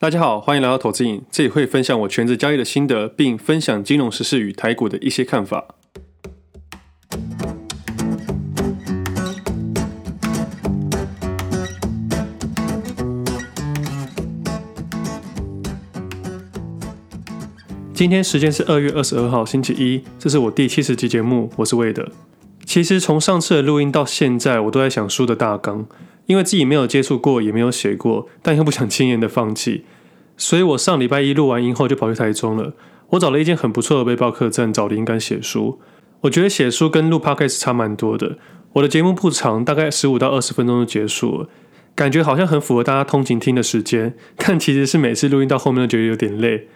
大家好，欢迎来到投资影，这里会分享我全职交易的心得，并分享金融时事与台股的一些看法。今天时间是二月二十二号星期一，这是我第七十集节目，我是魏德。其实从上次的录音到现在，我都在想书的大纲。因为自己没有接触过，也没有写过，但又不想轻言的放弃，所以我上礼拜一录完音后就跑去台中了。我找了一间很不错的背包客栈，找灵感写书。我觉得写书跟录 podcast 差蛮多的。我的节目不长，大概十五到二十分钟就结束了，感觉好像很符合大家通勤听的时间。但其实是每次录音到后面都觉得有点累。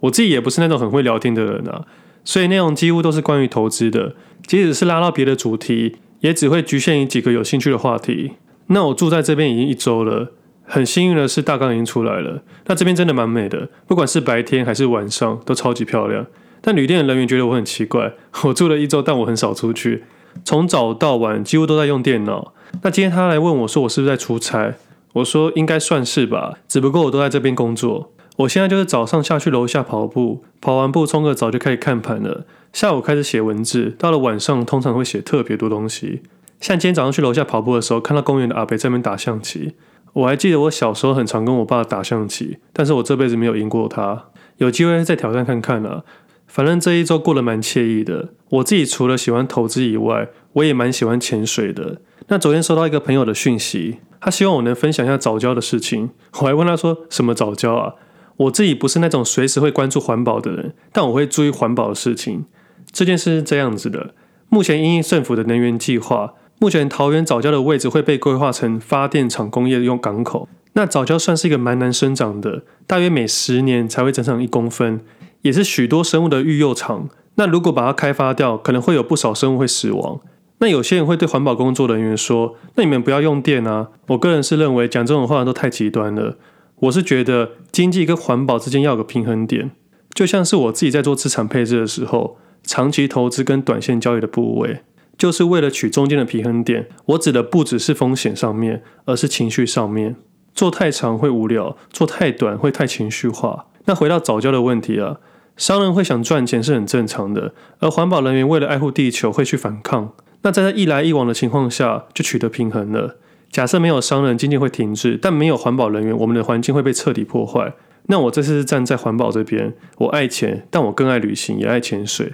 我自己也不是那种很会聊天的人啊，所以内容几乎都是关于投资的，即使是拉到别的主题，也只会局限于几个有兴趣的话题。那我住在这边已经一周了，很幸运的是大纲已经出来了。那这边真的蛮美的，不管是白天还是晚上都超级漂亮。但旅店的人员觉得我很奇怪，我住了一周，但我很少出去，从早到晚几乎都在用电脑。那今天他来问我说我是不是在出差，我说应该算是吧，只不过我都在这边工作。我现在就是早上下去楼下跑步，跑完步冲个澡就开始看盘了，下午开始写文字，到了晚上通常会写特别多东西。像今天早上去楼下跑步的时候，看到公园的阿伯在那边打象棋。我还记得我小时候很常跟我爸打象棋，但是我这辈子没有赢过他。有机会再挑战看看啊。反正这一周过得蛮惬意的。我自己除了喜欢投资以外，我也蛮喜欢潜水的。那昨天收到一个朋友的讯息，他希望我能分享一下早教的事情。我还问他说什么早教啊？我自己不是那种随时会关注环保的人，但我会注意环保的事情。这件事是这样子的，目前因应政府的能源计划。目前桃园藻礁的位置会被规划成发电厂、工业用港口。那藻礁算是一个蛮难生长的，大约每十年才会增长一公分，也是许多生物的育幼场。那如果把它开发掉，可能会有不少生物会死亡。那有些人会对环保工作人员说：“那你们不要用电啊！”我个人是认为讲这种话都太极端了。我是觉得经济跟环保之间要有个平衡点，就像是我自己在做资产配置的时候，长期投资跟短线交易的部位。就是为了取中间的平衡点，我指的不只是风险上面，而是情绪上面。做太长会无聊，做太短会太情绪化。那回到早教的问题啊，商人会想赚钱是很正常的，而环保人员为了爱护地球会去反抗。那在这一来一往的情况下，就取得平衡了。假设没有商人，经济会停滞；但没有环保人员，我们的环境会被彻底破坏。那我这次是站在环保这边，我爱钱，但我更爱旅行，也爱潜水。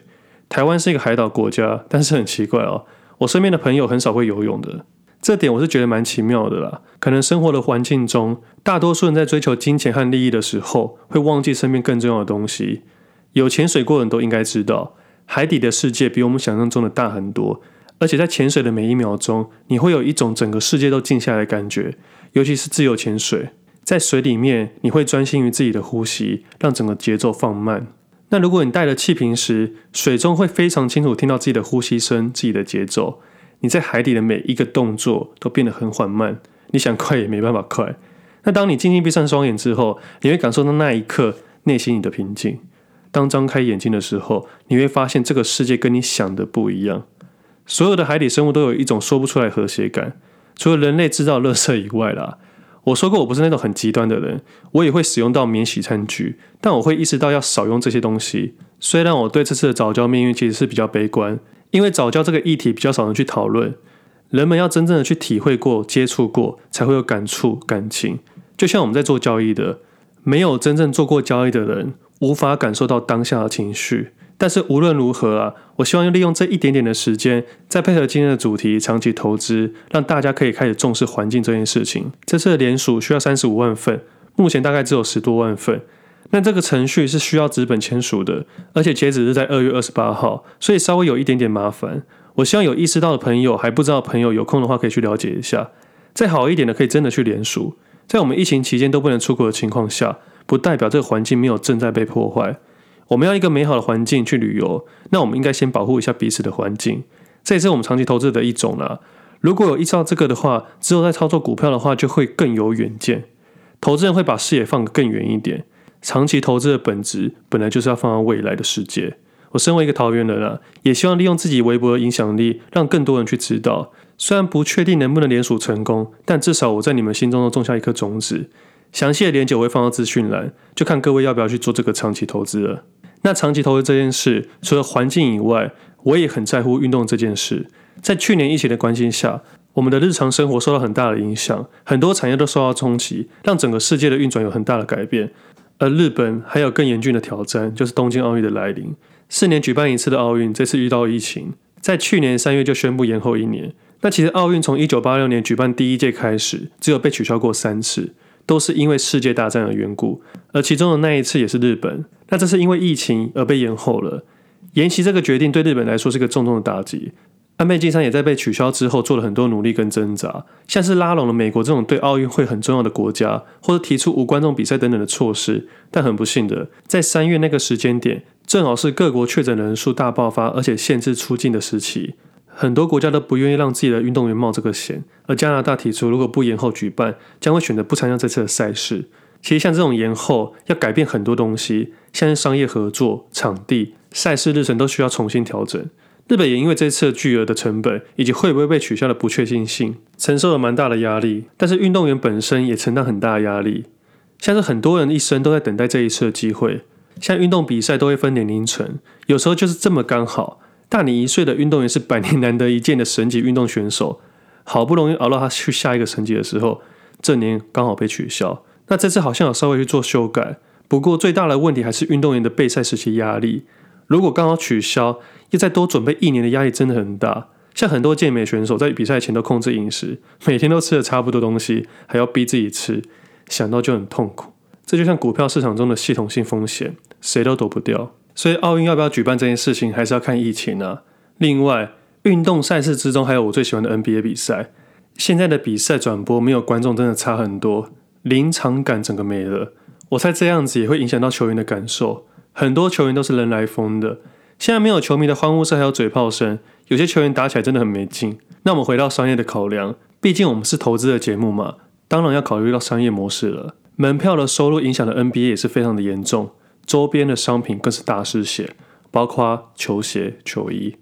台湾是一个海岛国家，但是很奇怪哦，我身边的朋友很少会游泳的，这点我是觉得蛮奇妙的啦。可能生活的环境中，大多数人在追求金钱和利益的时候，会忘记身边更重要的东西。有潜水过的人都应该知道，海底的世界比我们想象中的大很多，而且在潜水的每一秒钟，你会有一种整个世界都静下来的感觉。尤其是自由潜水，在水里面，你会专心于自己的呼吸，让整个节奏放慢。那如果你带了气瓶时，水中会非常清楚听到自己的呼吸声、自己的节奏。你在海底的每一个动作都变得很缓慢，你想快也没办法快。那当你静静闭上双眼之后，你会感受到那一刻内心里的平静。当张开眼睛的时候，你会发现这个世界跟你想的不一样。所有的海底生物都有一种说不出来和谐感，除了人类制造垃圾以外啦。我说过，我不是那种很极端的人，我也会使用到免洗餐具，但我会意识到要少用这些东西。虽然我对这次的早教命运其实是比较悲观，因为早教这个议题比较少人去讨论，人们要真正的去体会过、接触过，才会有感触、感情。就像我们在做交易的，没有真正做过交易的人，无法感受到当下的情绪。但是无论如何啊，我希望利用这一点点的时间，再配合今天的主题，长期投资，让大家可以开始重视环境这件事情。这次的联署需要三十五万份，目前大概只有十多万份。那这个程序是需要纸本签署的，而且截止是在二月二十八号，所以稍微有一点点麻烦。我希望有意识到的朋友，还不知道的朋友，有空的话可以去了解一下。再好一点的，可以真的去联署。在我们疫情期间都不能出国的情况下，不代表这个环境没有正在被破坏。我们要一个美好的环境去旅游，那我们应该先保护一下彼此的环境，这也是我们长期投资的一种啦。如果有依照这个的话，之后在操作股票的话就会更有远见。投资人会把视野放得更远一点。长期投资的本质本来就是要放到未来的世界。我身为一个桃园人啊，也希望利用自己微薄的影响力，让更多人去知道。虽然不确定能不能联署成功，但至少我在你们心中都种下一颗种子。详细的连接我会放到资讯栏，就看各位要不要去做这个长期投资了。那长期投资这件事，除了环境以外，我也很在乎运动这件事。在去年疫情的关心下，我们的日常生活受到很大的影响，很多产业都受到冲击，让整个世界的运转有很大的改变。而日本还有更严峻的挑战，就是东京奥运的来临。四年举办一次的奥运，这次遇到疫情，在去年三月就宣布延后一年。那其实奥运从一九八六年举办第一届开始，只有被取消过三次，都是因为世界大战的缘故。而其中的那一次也是日本，那这是因为疫情而被延后了。延期这个决定对日本来说是个重重的打击。安倍晋三也在被取消之后做了很多努力跟挣扎，像是拉拢了美国这种对奥运会很重要的国家，或者提出无观众比赛等等的措施。但很不幸的，在三月那个时间点，正好是各国确诊人数大爆发，而且限制出境的时期，很多国家都不愿意让自己的运动员冒这个险。而加拿大提出，如果不延后举办，将会选择不参加这次的赛事。其实像这种延后，要改变很多东西，像是商业合作、场地、赛事日程都需要重新调整。日本也因为这次巨额的成本以及会不会被取消的不确定性，承受了蛮大的压力。但是运动员本身也承担很大的压力，像是很多人一生都在等待这一次的机会。像运动比赛都会分年龄层，有时候就是这么刚好，大你一岁的运动员是百年难得一见的神级运动选手，好不容易熬到他去下一个神级的时候，这年刚好被取消。那这次好像有稍微去做修改，不过最大的问题还是运动员的备赛时期压力。如果刚好取消，又再多准备一年的压力真的很大。像很多健美选手在比赛前都控制饮食，每天都吃的差不多东西，还要逼自己吃，想到就很痛苦。这就像股票市场中的系统性风险，谁都躲不掉。所以奥运要不要举办这件事情，还是要看疫情啊。另外，运动赛事之中还有我最喜欢的 NBA 比赛。现在的比赛转播没有观众，真的差很多，临场感整个没了。我猜这样子也会影响到球员的感受。很多球员都是人来疯的，现在没有球迷的欢呼声还有嘴炮声，有些球员打起来真的很没劲。那我们回到商业的考量，毕竟我们是投资的节目嘛，当然要考虑到商业模式了。门票的收入影响的 NBA 也是非常的严重，周边的商品更是大失血，包括球鞋、球衣。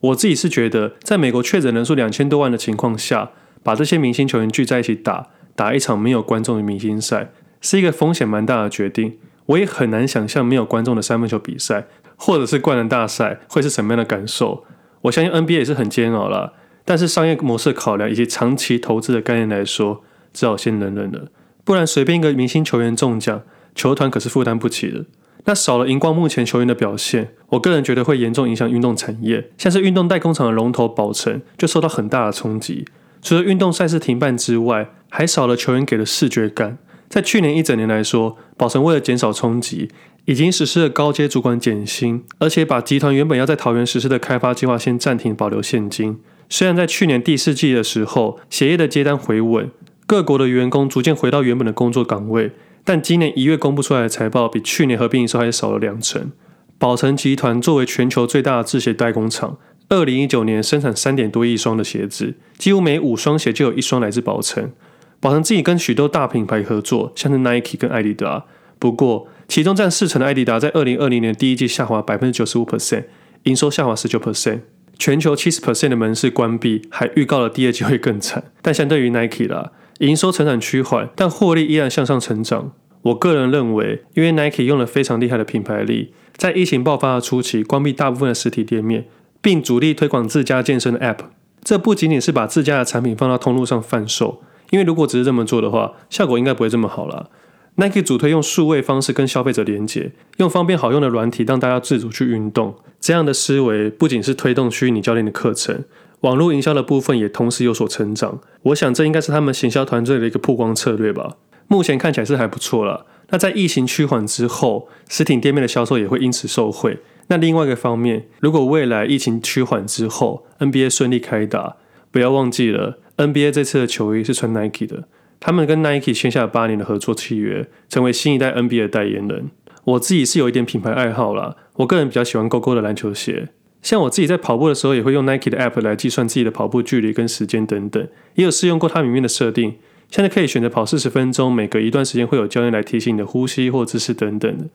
我自己是觉得，在美国确诊人数两千多万的情况下，把这些明星球员聚在一起打，打一场没有观众的明星赛，是一个风险蛮大的决定。我也很难想象没有观众的三分球比赛，或者是灌篮大赛会是什么样的感受。我相信 NBA 也是很煎熬啦，但是商业模式考量以及长期投资的概念来说，只好先忍忍了。不然随便一个明星球员中奖，球团可是负担不起的。那少了荧光幕前球员的表现，我个人觉得会严重影响运动产业。像是运动代工厂的龙头宝成就受到很大的冲击。除了运动赛事停办之外，还少了球员给的视觉感。在去年一整年来说，宝成为了减少冲击，已经实施了高阶主管减薪，而且把集团原本要在桃园实施的开发计划先暂停，保留现金。虽然在去年第四季的时候，协业的接单回稳，各国的员工逐渐回到原本的工作岗位，但今年一月公布出来的财报，比去年合并营收还少了两成。宝成集团作为全球最大的制鞋代工厂，二零一九年生产三点多亿双的鞋子，几乎每五双鞋就有一双来自宝成。宝成自己跟许多大品牌合作，像是 Nike 跟爱迪达。不过，其中占四成的爱迪达在二零二零年第一季下滑百分之九十五 percent，营收下滑十九 percent，全球七十 percent 的门市关闭，还预告了第二季会更惨。但相对于 Nike 啦，营收成长趋缓，但获利依然向上成长。我个人认为，因为 Nike 用了非常厉害的品牌力，在疫情爆发的初期关闭大部分的实体店面，并主力推广自家健身的 App。这不仅仅是把自家的产品放到通路上贩售。因为如果只是这么做的话，效果应该不会这么好啦。Nike 主推用数位方式跟消费者连接，用方便好用的软体让大家自主去运动。这样的思维不仅是推动虚拟教练的课程，网络营销的部分也同时有所成长。我想这应该是他们行销团队的一个曝光策略吧。目前看起来是还不错啦。那在疫情趋缓之后，实体店面的销售也会因此受惠。那另外一个方面，如果未来疫情趋缓之后，NBA 顺利开打，不要忘记了。NBA 这次的球衣是穿 Nike 的，他们跟 Nike 签下了八年的合作契约，成为新一代 NBA 的代言人。我自己是有一点品牌爱好啦，我个人比较喜欢 GoGo 的篮球鞋。像我自己在跑步的时候，也会用 Nike 的 App 来计算自己的跑步距离跟时间等等，也有试用过它里面的设定。现在可以选择跑四十分钟，每隔一段时间会有教练来提醒你的呼吸或姿势等等的。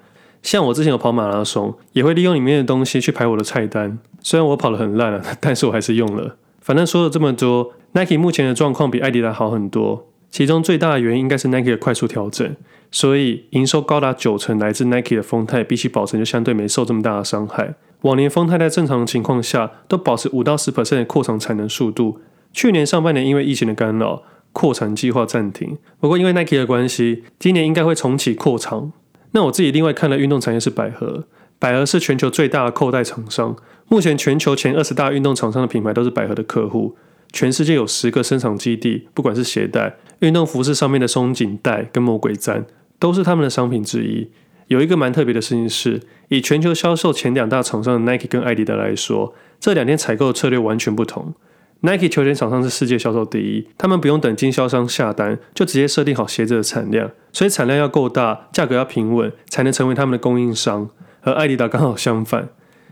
像我之前有跑马拉松，也会利用里面的东西去排我的菜单。虽然我跑得很烂啊，但是我还是用了。反正说了这么多。Nike 目前的状况比爱迪达好很多，其中最大的原因应该是 Nike 的快速调整，所以营收高达九成来自 Nike 的丰泰，比起宝成就相对没受这么大的伤害。往年丰泰在正常的情况下都保持五到十 percent 的扩厂产能速度，去年上半年因为疫情的干扰，扩产计划暂停。不过因为 Nike 的关系，今年应该会重启扩厂。那我自己另外看的运动产业是百合，百合是全球最大的扣带厂商，目前全球前二十大运动厂商的品牌都是百合的客户。全世界有十个生产基地，不管是鞋带、运动服饰上面的松紧带跟魔鬼毡，都是他们的商品之一。有一个蛮特别的事情是，以全球销售前两大厂商的 Nike 跟爱迪达来说，这两天采购的策略完全不同。Nike 球鞋厂商是世界销售第一，他们不用等经销商下单，就直接设定好鞋子的产量，所以产量要够大，价格要平稳，才能成为他们的供应商。而艾迪达刚好相反，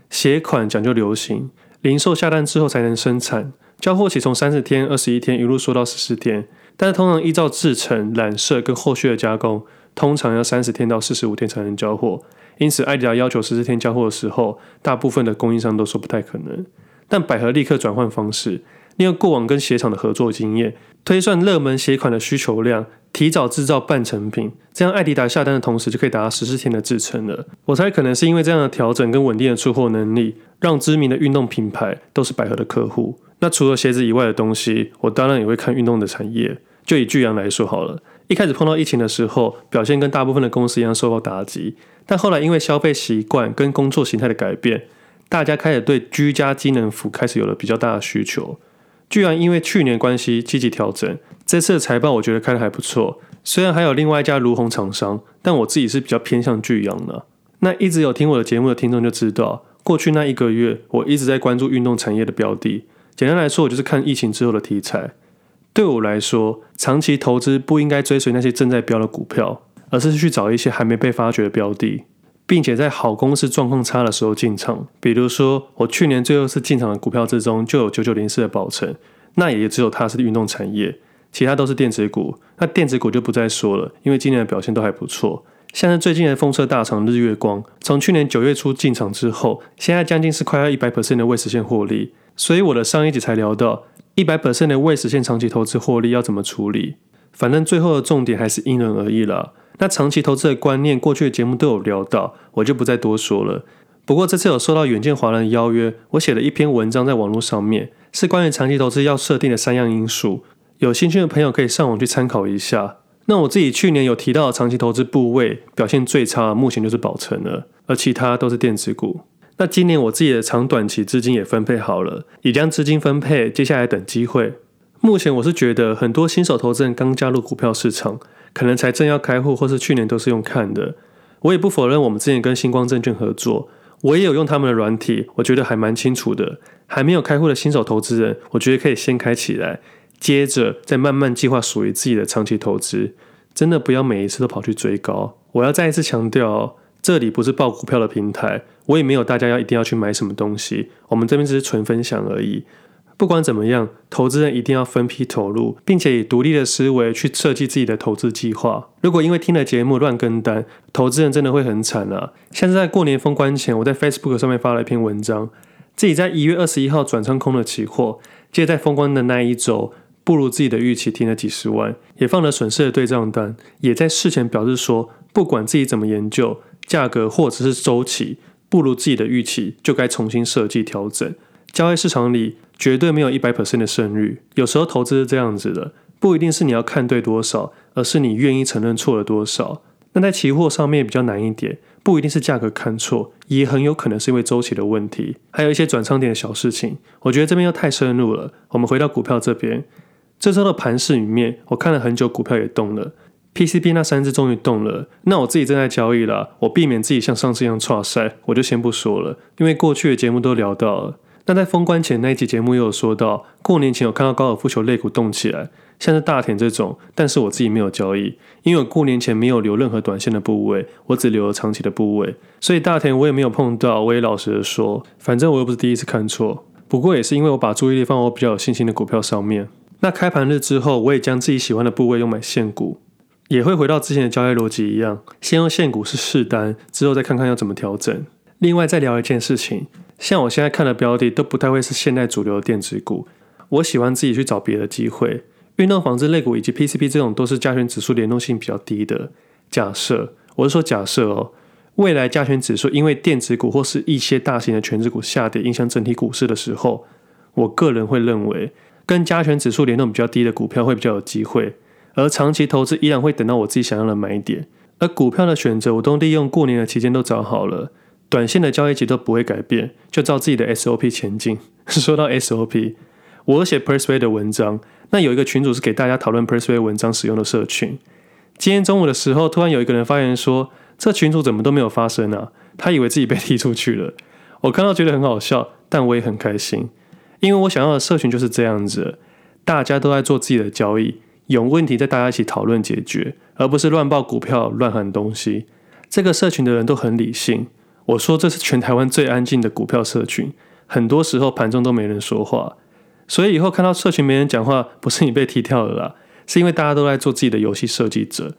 鞋款讲究流行，零售下单之后才能生产。交货期从三十天、二十一天一路缩到十四天，但是通常依照制成、染色跟后续的加工，通常要三十天到四十五天才能交货。因此，爱迪达要求十四天交货的时候，大部分的供应商都说不太可能。但百合立刻转换方式，利用过往跟鞋厂的合作经验，推算热门鞋款的需求量，提早制造半成品，这样爱迪达下单的同时就可以达到十四天的制程了。我猜可能是因为这样的调整跟稳定的出货能力，让知名的运动品牌都是百合的客户。那除了鞋子以外的东西，我当然也会看运动的产业。就以巨阳来说好了，一开始碰到疫情的时候，表现跟大部分的公司一样受到打击。但后来因为消费习惯跟工作形态的改变，大家开始对居家机能服开始有了比较大的需求。巨阳因为去年关系积极调整，这次的财报我觉得开得还不错。虽然还有另外一家如红厂商，但我自己是比较偏向巨阳的。那一直有听我的节目的听众就知道，过去那一个月我一直在关注运动产业的标的。简单来说，我就是看疫情之后的题材。对我来说，长期投资不应该追随那些正在飙的股票，而是去找一些还没被发掘的标的，并且在好公司状况差的时候进场。比如说，我去年最后一次进场的股票之中，就有九九零四的宝成，那也只有它是运动产业，其他都是电子股。那电子股就不再说了，因为今年的表现都还不错。像是最近的风车大厂日月光，从去年九月初进场之后，现在将近是快要一百 percent 的未实现获利。所以我的上一集才聊到一百百分的未实现长期投资获利要怎么处理，反正最后的重点还是因人而异啦。那长期投资的观念，过去的节目都有聊到，我就不再多说了。不过这次有收到远见华人的邀约，我写了一篇文章在网络上面，是关于长期投资要设定的三样因素，有兴趣的朋友可以上网去参考一下。那我自己去年有提到的长期投资部位表现最差，目前就是宝成了，而其他都是电子股。那今年我自己的长短期资金也分配好了，已将资金分配，接下来等机会。目前我是觉得很多新手投资人刚加入股票市场，可能才正要开户，或是去年都是用看的。我也不否认我们之前跟星光证券合作，我也有用他们的软体，我觉得还蛮清楚的。还没有开户的新手投资人，我觉得可以先开起来，接着再慢慢计划属于自己的长期投资。真的不要每一次都跑去追高。我要再一次强调。这里不是报股票的平台，我也没有大家要一定要去买什么东西，我们这边只是纯分享而已。不管怎么样，投资人一定要分批投入，并且以独立的思维去设计自己的投资计划。如果因为听了节目乱跟单，投资人真的会很惨啊！像是在过年封关前，我在 Facebook 上面发了一篇文章，自己在一月二十一号转仓空了期货，接在封关的那一周，不如自己的预期，停了几十万，也放了损失的对账单，也在事前表示说，不管自己怎么研究。价格或者是周期不如自己的预期，就该重新设计调整。交易市场里绝对没有一百 percent 的胜率，有时候投资是这样子的，不一定是你要看对多少，而是你愿意承认错了多少。那在期货上面比较难一点，不一定是价格看错，也很有可能是因为周期的问题，还有一些转仓点的小事情。我觉得这边又太深入了，我们回到股票这边，这周的盘势里面，我看了很久，股票也动了。PCB 那三只终于动了，那我自己正在交易了，我避免自己像上次一样挫赛，我就先不说了，因为过去的节目都聊到了。那在封关前那一集节目又有说到，过年前有看到高尔夫球肋骨动起来，像是大田这种，但是我自己没有交易，因为我过年前没有留任何短线的部位，我只留了长期的部位，所以大田我也没有碰到。我也老实的说，反正我又不是第一次看错，不过也是因为我把注意力放我比较有信心的股票上面。那开盘日之后，我也将自己喜欢的部位用买现股。也会回到之前的交易逻辑一样，先用现股是试单，之后再看看要怎么调整。另外再聊一件事情，像我现在看的标的都不太会是现在主流的电子股，我喜欢自己去找别的机会。运动纺织类股以及 PCB 这种都是加权指数联动性比较低的。假设，我是说假设哦，未来加权指数因为电子股或是一些大型的全值股下跌，影响整体股市的时候，我个人会认为，跟加权指数联动比较低的股票会比较有机会。而长期投资依然会等到我自己想要的买点。而股票的选择，我都利用过年的期间都找好了，短线的交易期都不会改变，就照自己的 SOP 前进。说到 SOP，我写 Persuade 的文章，那有一个群组是给大家讨论 Persuade 文章使用的社群。今天中午的时候，突然有一个人发言说，这群组怎么都没有发声啊？他以为自己被踢出去了。我看到觉得很好笑，但我也很开心，因为我想要的社群就是这样子，大家都在做自己的交易。有问题，再大家一起讨论解决，而不是乱报股票、乱喊东西。这个社群的人都很理性。我说这是全台湾最安静的股票社群，很多时候盘中都没人说话。所以以后看到社群没人讲话，不是你被踢掉了啦，是因为大家都在做自己的游戏设计者。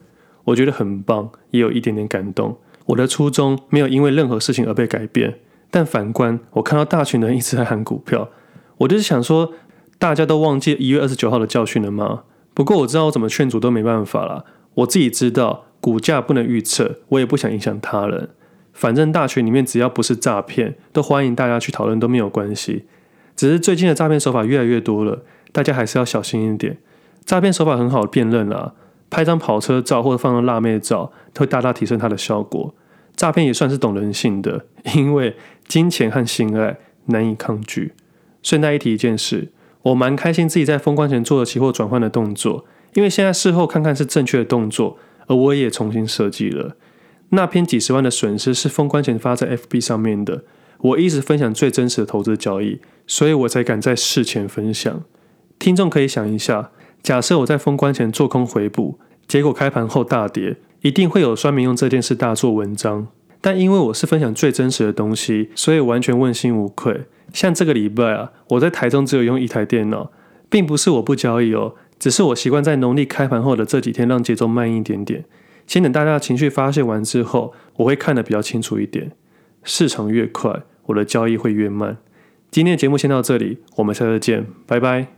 我觉得很棒，也有一点点感动。我的初衷没有因为任何事情而被改变。但反观我看到大群人一直在喊股票，我就是想说，大家都忘记一月二十九号的教训了吗？不过我知道我怎么劝阻都没办法了。我自己知道股价不能预测，我也不想影响他人。反正大群里面只要不是诈骗，都欢迎大家去讨论都没有关系。只是最近的诈骗手法越来越多了，大家还是要小心一点。诈骗手法很好辨认啦，拍张跑车照或者放张辣妹照，都会大大提升它的效果。诈骗也算是懂人性的，因为金钱和性爱难以抗拒。顺带一提一件事。我蛮开心自己在封关前做了期货转换的动作，因为现在事后看看是正确的动作，而我也重新设计了。那篇几十万的损失是封关前发在 FB 上面的，我一直分享最真实的投资交易，所以我才敢在事前分享。听众可以想一下，假设我在封关前做空回补，结果开盘后大跌，一定会有酸民用这件事大做文章。但因为我是分享最真实的东西，所以完全问心无愧。像这个礼拜啊，我在台中只有用一台电脑，并不是我不交易哦，只是我习惯在农历开盘后的这几天让节奏慢一点点，先等大家的情绪发泄完之后，我会看得比较清楚一点。市场越快，我的交易会越慢。今天的节目先到这里，我们下次见，拜拜。